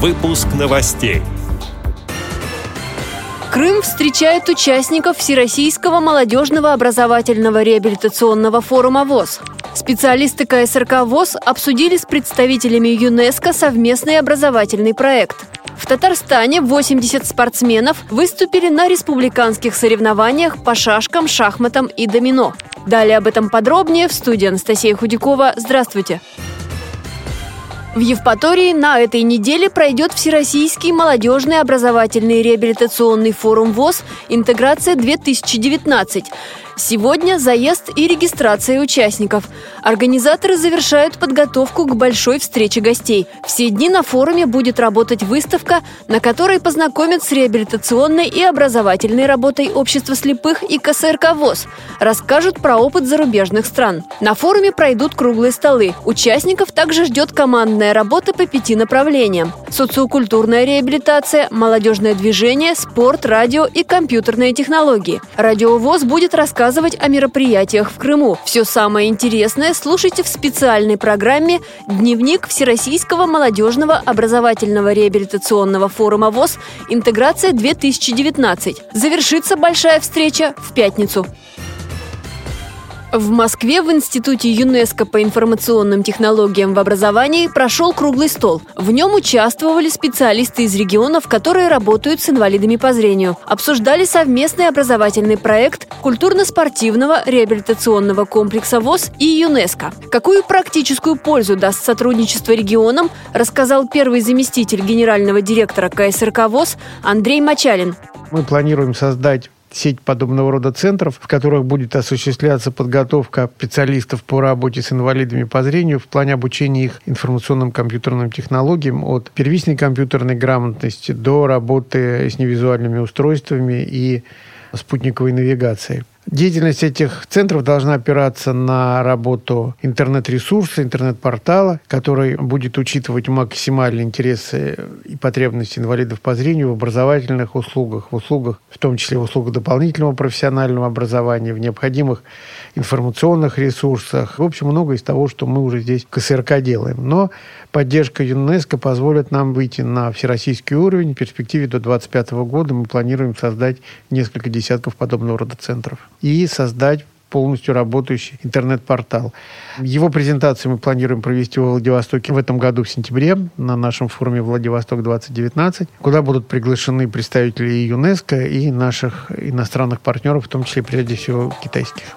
Выпуск новостей. Крым встречает участников Всероссийского молодежного образовательного реабилитационного форума ВОЗ. Специалисты КСРК ВОЗ обсудили с представителями ЮНЕСКО совместный образовательный проект. В Татарстане 80 спортсменов выступили на республиканских соревнованиях по шашкам, шахматам и домино. Далее об этом подробнее в студии Анастасия Худякова. Здравствуйте! В Евпатории на этой неделе пройдет Всероссийский молодежный образовательный реабилитационный форум ВОЗ «Интеграция-2019». Сегодня заезд и регистрация участников. Организаторы завершают подготовку к большой встрече гостей. Все дни на форуме будет работать выставка, на которой познакомят с реабилитационной и образовательной работой общества слепых и КСРК ВОЗ. Расскажут про опыт зарубежных стран. На форуме пройдут круглые столы. Участников также ждет командная работа по пяти направлениям. Социокультурная реабилитация, молодежное движение, спорт, радио и компьютерные технологии. Радиовоз будет рассказывать рассказывать о мероприятиях в Крыму. Все самое интересное слушайте в специальной программе «Дневник Всероссийского молодежного образовательного реабилитационного форума ВОЗ «Интеграция-2019». Завершится большая встреча в пятницу. В Москве в Институте ЮНЕСКО по информационным технологиям в образовании прошел круглый стол. В нем участвовали специалисты из регионов, которые работают с инвалидами по зрению. Обсуждали совместный образовательный проект культурно-спортивного реабилитационного комплекса ВОЗ и ЮНЕСКО. Какую практическую пользу даст сотрудничество регионам, рассказал первый заместитель генерального директора КСРК ВОЗ Андрей Мачалин. Мы планируем создать сеть подобного рода центров, в которых будет осуществляться подготовка специалистов по работе с инвалидами по зрению в плане обучения их информационным компьютерным технологиям от первичной компьютерной грамотности до работы с невизуальными устройствами и спутниковой навигацией. Деятельность этих центров должна опираться на работу интернет-ресурса, интернет-портала, который будет учитывать максимальные интересы и потребности инвалидов по зрению в образовательных услугах, в услугах, в том числе в услугах дополнительного профессионального образования, в необходимых информационных ресурсах. В общем, много из того, что мы уже здесь КСРК делаем. Но поддержка ЮНЕСКО позволит нам выйти на всероссийский уровень. В перспективе до 2025 года мы планируем создать несколько десятков подобного рода центров и создать полностью работающий интернет-портал. Его презентацию мы планируем провести во Владивостоке в этом году в сентябре на нашем форуме «Владивосток-2019», куда будут приглашены представители ЮНЕСКО, и наших иностранных партнеров, в том числе, прежде всего, китайских.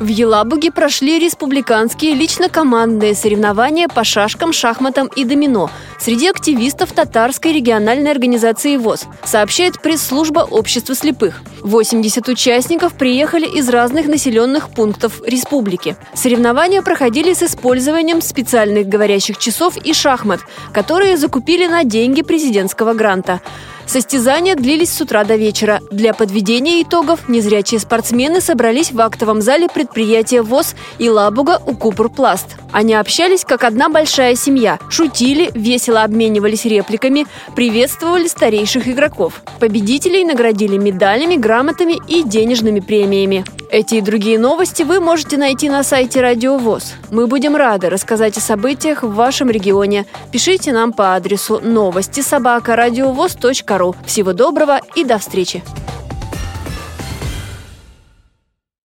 В Елабуге прошли республиканские лично-командные соревнования по шашкам, шахматам и домино среди активистов татарской региональной организации ВОЗ, сообщает пресс-служба общества слепых. 80 участников приехали из разных населенных пунктов республики. Соревнования проходили с использованием специальных говорящих часов и шахмат, которые закупили на деньги президентского гранта. Состязания длились с утра до вечера. Для подведения итогов незрячие спортсмены собрались в актовом зале предприятия ВОЗ и Лабуга у Купурпласт. Они общались как одна большая семья, шутили, весело обменивались репликами, приветствовали старейших игроков. Победителей наградили медалями, грамотами и денежными премиями. Эти и другие новости вы можете найти на сайте Радио ВОЗ. Мы будем рады рассказать о событиях в вашем регионе. Пишите нам по адресу новости собака ру. Всего доброго и до встречи!